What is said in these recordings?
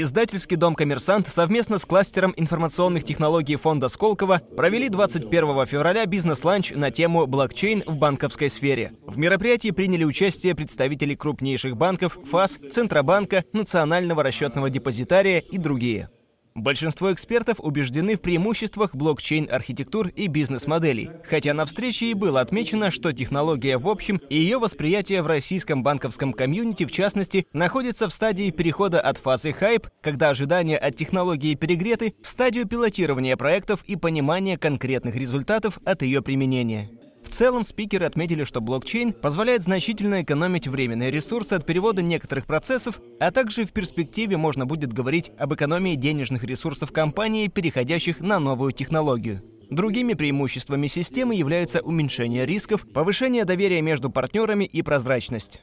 Издательский дом «Коммерсант» совместно с кластером информационных технологий фонда Сколково провели 21 февраля бизнес-ланч на тему «Блокчейн в банковской сфере». В мероприятии приняли участие представители крупнейших банков ФАС, Центробанка, Национального расчетного депозитария и другие. Большинство экспертов убеждены в преимуществах блокчейн-архитектур и бизнес-моделей, хотя на встрече и было отмечено, что технология в общем и ее восприятие в российском банковском комьюнити в частности находится в стадии перехода от фазы хайп, когда ожидания от технологии перегреты, в стадию пилотирования проектов и понимания конкретных результатов от ее применения. В целом, спикеры отметили, что блокчейн позволяет значительно экономить временные ресурсы от перевода некоторых процессов, а также в перспективе можно будет говорить об экономии денежных ресурсов компании, переходящих на новую технологию. Другими преимуществами системы являются уменьшение рисков, повышение доверия между партнерами и прозрачность.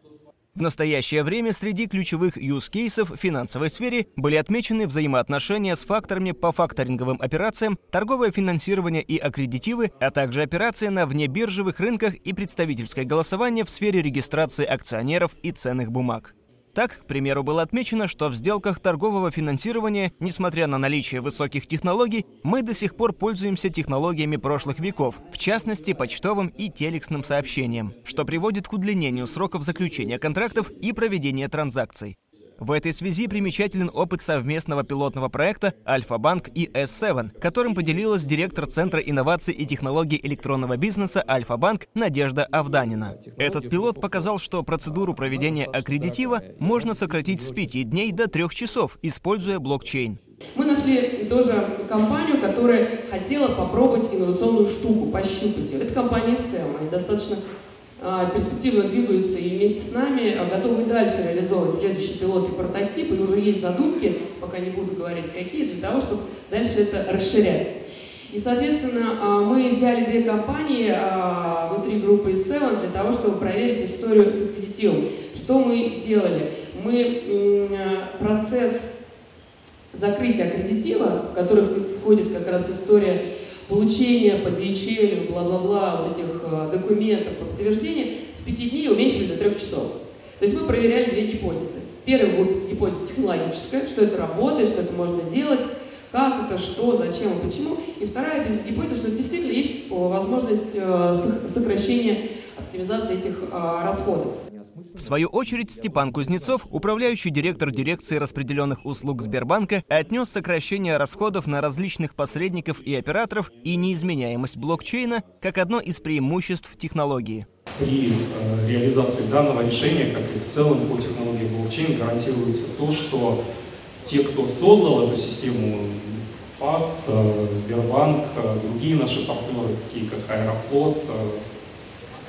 В настоящее время среди ключевых use-кейсов в финансовой сфере были отмечены взаимоотношения с факторами по факторинговым операциям, торговое финансирование и аккредитивы, а также операции на внебиржевых рынках и представительское голосование в сфере регистрации акционеров и ценных бумаг. Так, к примеру, было отмечено, что в сделках торгового финансирования, несмотря на наличие высоких технологий, мы до сих пор пользуемся технологиями прошлых веков, в частности, почтовым и телексным сообщением, что приводит к удлинению сроков заключения контрактов и проведения транзакций. В этой связи примечателен опыт совместного пилотного проекта Альфа-Банк и S7, которым поделилась директор Центра инноваций и технологий электронного бизнеса Альфа-Банк Надежда Авданина. Этот пилот показал, что процедуру проведения аккредитива можно сократить с 5 дней до 3 часов, используя блокчейн. Мы нашли тоже компанию, которая хотела попробовать инновационную штуку, пощупать ее. Это компания SEM. Они достаточно перспективно двигаются и вместе с нами а, готовы дальше реализовывать следующий пилот и прототип, и уже есть задумки, пока не буду говорить какие, для того, чтобы дальше это расширять. И, соответственно, а, мы взяли две компании внутри группы Seven для того, чтобы проверить историю с аккредитивом. Что мы сделали? Мы процесс закрытия аккредитива, в который входит как раз история получения по DHL, бла-бла-бла, вот этих э, документов по подтверждению с 5 дней уменьшили до 3 часов. То есть мы проверяли две гипотезы. Первая гипотеза технологическая, что это работает, что это можно делать, как это, что, зачем и почему. И вторая гипотеза, что действительно есть возможность э, сокращения оптимизации этих э, расходов. В свою очередь, Степан Кузнецов, управляющий директор дирекции распределенных услуг Сбербанка, отнес сокращение расходов на различных посредников и операторов и неизменяемость блокчейна как одно из преимуществ технологии. При э, реализации данного решения, как и в целом по технологии блокчейн, гарантируется то, что те, кто создал эту систему, ФАС, э, Сбербанк, э, другие наши партнеры, такие как Аэрофлот,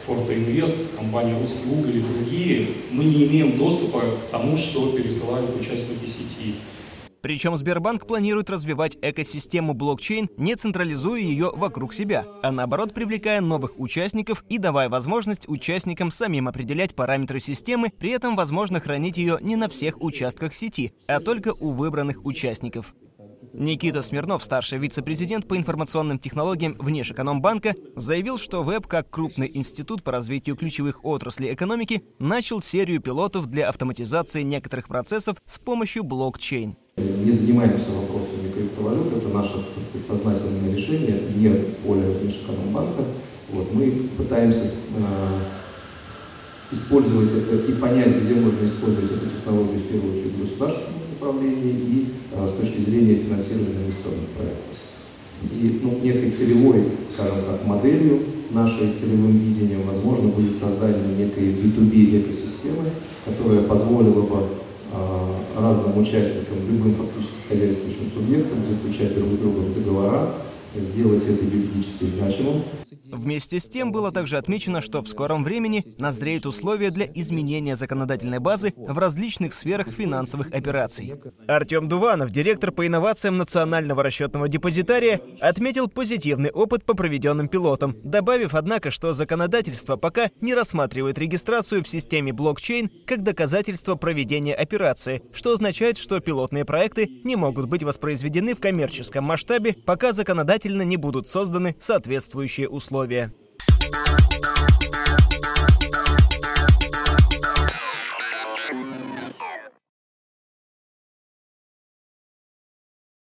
Фортоинвест, компания «Русский уголь» и другие, мы не имеем доступа к тому, что пересылают участники сети. Причем Сбербанк планирует развивать экосистему блокчейн, не централизуя ее вокруг себя, а наоборот привлекая новых участников и давая возможность участникам самим определять параметры системы, при этом возможно хранить ее не на всех участках сети, а только у выбранных участников. Никита Смирнов, старший вице-президент по информационным технологиям Внешэкономбанка, заявил, что ВЭБ, как крупный институт по развитию ключевых отраслей экономики, начал серию пилотов для автоматизации некоторых процессов с помощью блокчейн. Не занимаемся вопросами криптовалют, это наше сознательное решение, не поле Внешэкономбанка. Вот, мы пытаемся э, использовать это и понять, где можно использовать эту технологию в первую очередь в направлении и а, с точки зрения финансирования инвестиционных проектов. И ну, некой целевой, скажем так, моделью нашей целевым видением, возможно, будет создание некой B2B экосистемы, которая позволила бы э, разным участникам, любым фактически хозяйствующим субъектам заключать друг с другом договора, сделать это юридически значимым. Вместе с тем было также отмечено, что в скором времени назреют условия для изменения законодательной базы в различных сферах финансовых операций. Артем Дуванов, директор по инновациям Национального расчетного депозитария, отметил позитивный опыт по проведенным пилотам, добавив, однако, что законодательство пока не рассматривает регистрацию в системе блокчейн как доказательство проведения операции, что означает, что пилотные проекты не могут быть воспроизведены в коммерческом масштабе, пока законодательно не будут созданы соответствующие условия.